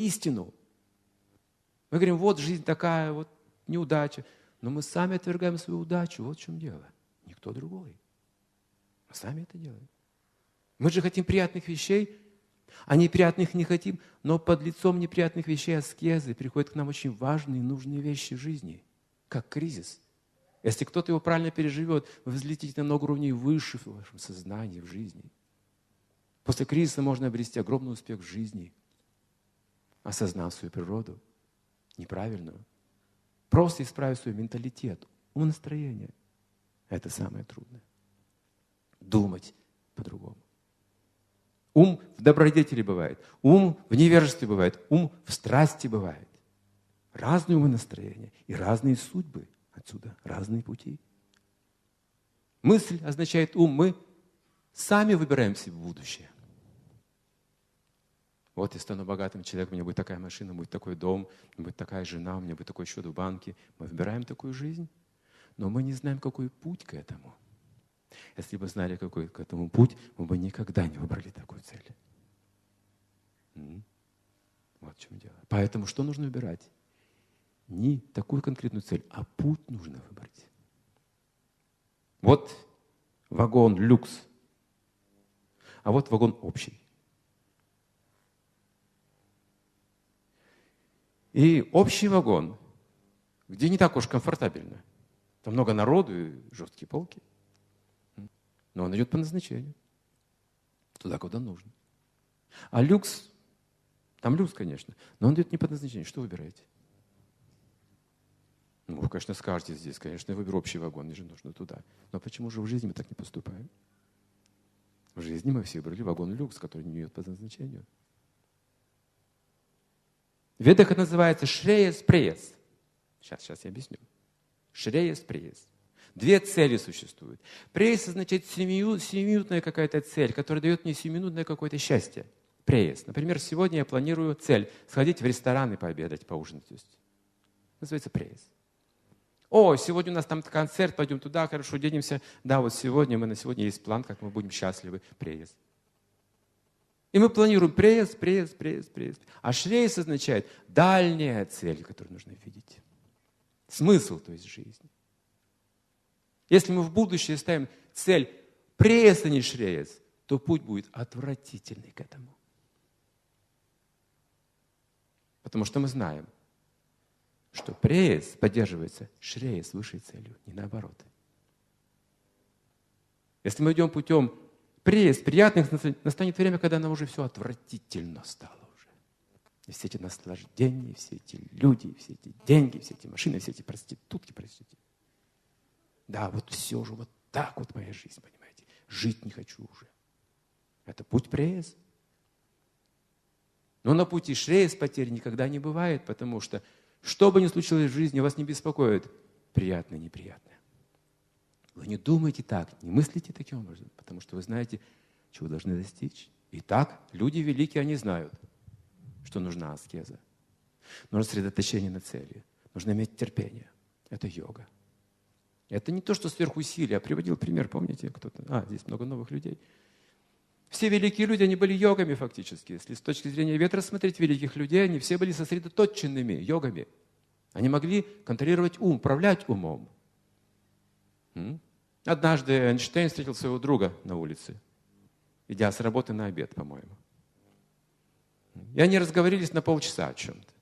истину. Мы говорим, вот жизнь такая, вот неудача. Но мы сами отвергаем свою удачу. Вот в чем дело. Никто другой. Мы сами это делаем. Мы же хотим приятных вещей, а неприятных не хотим, но под лицом неприятных вещей аскезы приходят к нам очень важные и нужные вещи жизни, как кризис. Если кто-то его правильно переживет, вы взлетите на много уровней выше в вашем сознании, в жизни. После кризиса можно обрести огромный успех в жизни, осознав свою природу неправильную. Просто исправить свой менталитет, умонастроение. Это самое трудное. Думать по-другому. Ум в добродетели бывает, ум в невежестве бывает, ум в страсти бывает. Разные умонастроения и разные судьбы отсюда, разные пути. Мысль означает ум. Мы сами выбираем себе будущее. Вот я стану богатым человеком, у меня будет такая машина, будет такой дом, будет такая жена, у меня будет такой счет в банке. Мы выбираем такую жизнь, но мы не знаем, какой путь к этому. Если бы знали, какой к этому путь, мы бы никогда не выбрали такую цель. Вот в чем дело. Поэтому что нужно выбирать? Не такую конкретную цель, а путь нужно выбрать. Вот вагон люкс, а вот вагон общий. И общий вагон, где не так уж комфортабельно. Там много народу и жесткие полки. Но он идет по назначению. Туда, куда нужно. А люкс, там люкс, конечно, но он идет не по назначению. Что выбираете? Ну, вы, конечно, скажете здесь, конечно, я выберу общий вагон, мне же нужно туда. Но почему же в жизни мы так не поступаем? В жизни мы все выбрали вагон люкс, который не идет по назначению. Ведах это называется шреес преес. Сейчас, сейчас я объясню. Шреес преес. Две цели существуют. Преес означает семиминутная какая-то цель, которая дает мне семиминутное какое-то счастье. Преес. Например, сегодня я планирую цель сходить в ресторан и пообедать, поужинать. Называется преес. О, сегодня у нас там концерт, пойдем туда, хорошо, денемся. Да, вот сегодня мы на сегодня есть план, как мы будем счастливы. Преес. И мы планируем пресс, пресс, пресс, пресс. А шрейс означает дальняя цель, которую нужно видеть. Смысл, то есть жизни. Если мы в будущее ставим цель пресс, а не шрейс, то путь будет отвратительный к этому. Потому что мы знаем, что пресс поддерживается шрейс высшей целью, не наоборот. Если мы идем путем пресс, приятных, настанет время, когда нам уже все отвратительно стало уже. И все эти наслаждения, все эти люди, все эти деньги, все эти машины, все эти проститутки, простите. Да, вот все уже вот так вот моя жизнь, понимаете. Жить не хочу уже. Это путь пресс. Но на пути шрейс потерь никогда не бывает, потому что что бы ни случилось в жизни, вас не беспокоит приятное, неприятное. Вы не думайте так, не мыслите таким образом, потому что вы знаете, чего должны достичь. Итак, люди великие, они знают, что нужна аскеза. Нужно сосредоточение на цели. Нужно иметь терпение. Это йога. Это не то, что сверхусилие. Я приводил пример, помните, кто-то? А, здесь много новых людей. Все великие люди, они были йогами фактически. Если с точки зрения ветра смотреть великих людей, они все были сосредоточенными йогами. Они могли контролировать ум, управлять умом. Однажды Эйнштейн встретил своего друга на улице, идя с работы на обед, по-моему. И они разговорились на полчаса о чем-то.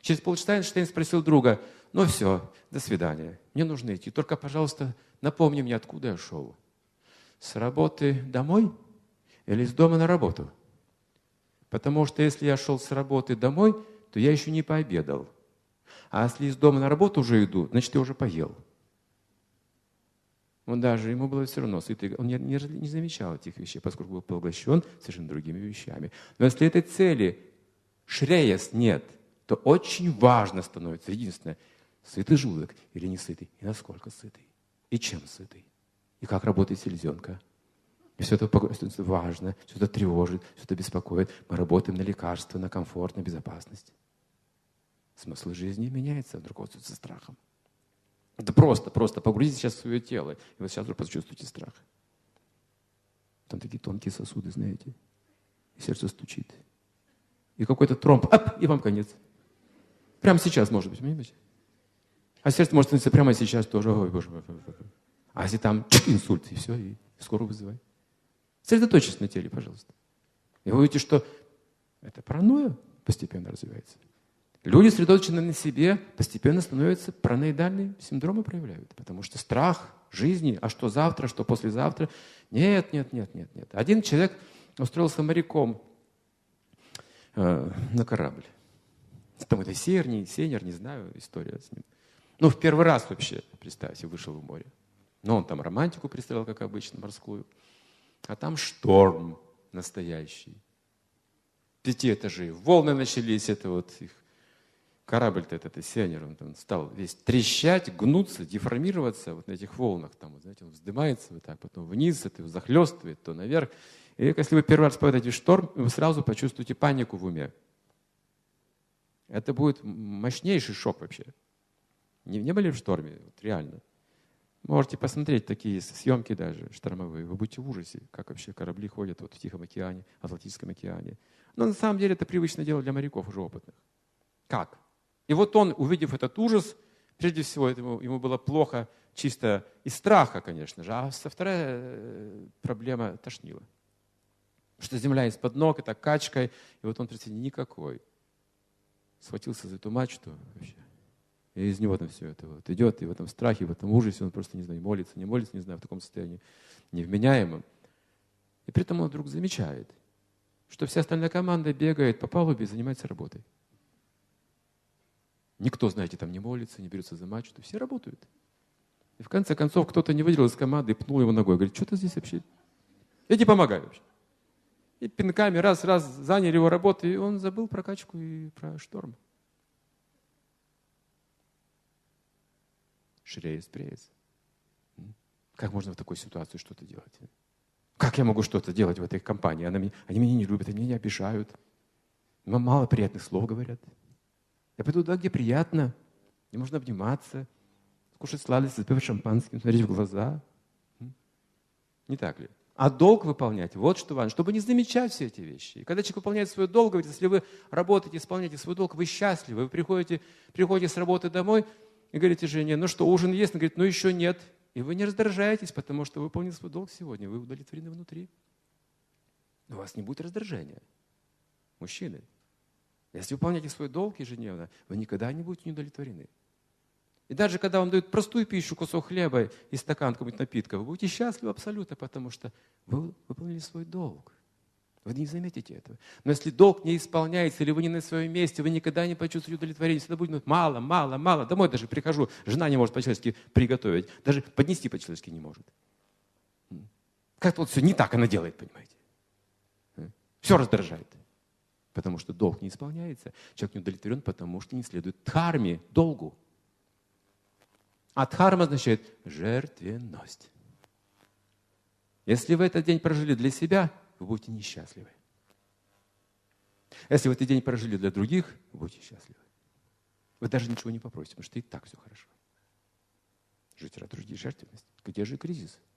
Через полчаса Эйнштейн спросил друга, ну все, до свидания, мне нужно идти, только, пожалуйста, напомни мне, откуда я шел. С работы домой или с дома на работу? Потому что если я шел с работы домой, то я еще не пообедал. А если из дома на работу уже иду, значит, я уже поел. Он даже, ему было все равно, сытый, он не, не, не замечал этих вещей, поскольку был поглощен совершенно другими вещами. Но если этой цели шреяс нет, то очень важно становится, единственное, сытый желудок или не сытый, и насколько сытый, и чем сытый, и как работает селезенка. И все это важно, все это тревожит, все это беспокоит. Мы работаем на лекарства, на комфорт, на безопасность. Смысл жизни меняется, вдруг руководствуется страхом. Это просто, просто погрузите сейчас в свое тело, и вы сейчас вдруг почувствуете страх. Там такие тонкие сосуды, знаете, и сердце стучит. и какой-то тромб, ап, и вам конец. Прямо сейчас, может быть, понимаете? А сердце может становиться прямо сейчас тоже. Ой, боже мой. А если там инсульт, и все, и скорую вызывай. Сосредоточьтесь на теле, пожалуйста. И вы увидите, что это паранойя постепенно развивается. Люди, сосредоточенные на себе, постепенно становятся параноидальные синдромы проявляют. Потому что страх жизни, а что завтра, что послезавтра. Нет, нет, нет, нет, нет. Один человек устроился моряком э, на корабль. Там это Серни, Сенер, не знаю, история с ним. Ну, в первый раз вообще, представьте, вышел в море. Но он там романтику представлял, как обычно, морскую. А там шторм настоящий. Пяти этажей. Волны начались, это вот их корабль-то этот, Сенер, он там стал весь трещать, гнуться, деформироваться вот на этих волнах. Там, вот, знаете, он вздымается вот так, потом вниз, это его захлестывает, то наверх. И если вы первый раз попадаете в шторм, вы сразу почувствуете панику в уме. Это будет мощнейший шок вообще. Не, не были в шторме? Вот реально. Можете посмотреть такие съемки даже штормовые. Вы будете в ужасе, как вообще корабли ходят вот в Тихом океане, Атлантическом океане. Но на самом деле это привычное дело для моряков уже опытных. Как? И вот он, увидев этот ужас, прежде всего ему, ему было плохо чисто из страха, конечно же, а вторая э, проблема тошнила. Что земля из-под ног, это качкой, и вот он, представьте, никакой схватился за эту мачту вообще. И из него там все это вот идет, и в этом страхе, в этом ужасе он просто, не знаю, молится, не молится, не знаю, в таком состоянии невменяемом. И при этом он вдруг замечает, что вся остальная команда бегает по палубе и занимается работой. Никто, знаете, там не молится, не берется за мачту, все работают. И в конце концов кто-то не выделил из команды и пнул его ногой. Говорит, что ты здесь вообще? Иди помогай вообще. И пинками раз-раз заняли его работу, и он забыл про качку и про шторм. Шреес преес. Как можно в такой ситуации что-то делать? Как я могу что-то делать в этой компании? Они, они меня не любят, они меня обижают. Мало приятных слов говорят. Я пойду туда, где приятно, где можно обниматься, кушать сладости, запивать шампанским, смотреть в глаза. Не так ли? А долг выполнять, вот что важно, чтобы не замечать все эти вещи. И когда человек выполняет свой долг, говорит, если вы работаете, исполняете свой долг, вы счастливы, вы приходите, приходите с работы домой и говорите жене, ну что, ужин есть? Она говорит, ну еще нет. И вы не раздражаетесь, потому что вы выполнили свой долг сегодня, вы удовлетворены внутри. У вас не будет раздражения. Мужчины, если вы выполняете свой долг ежедневно, вы никогда не будете удовлетворены. И даже когда вам дают простую пищу, кусок хлеба и стакан какого-нибудь напитка, вы будете счастливы абсолютно, потому что вы выполнили свой долг. Вы не заметите этого. Но если долг не исполняется, или вы не на своем месте, вы никогда не почувствуете удовлетворение. Всегда будет мало, мало, мало. Домой даже прихожу, жена не может по-человечески приготовить. Даже поднести по-человечески не может. Как-то вот все не так она делает, понимаете. Все раздражает. Потому что долг не исполняется. Человек не удовлетворен, потому что не следует дхарме, долгу. А дхарма означает жертвенность. Если вы этот день прожили для себя, вы будете несчастливы. Если вы этот день прожили для других, вы будете счастливы. Вы даже ничего не попросите, потому что и так все хорошо. Жить ради других жертвенность. Где же кризис?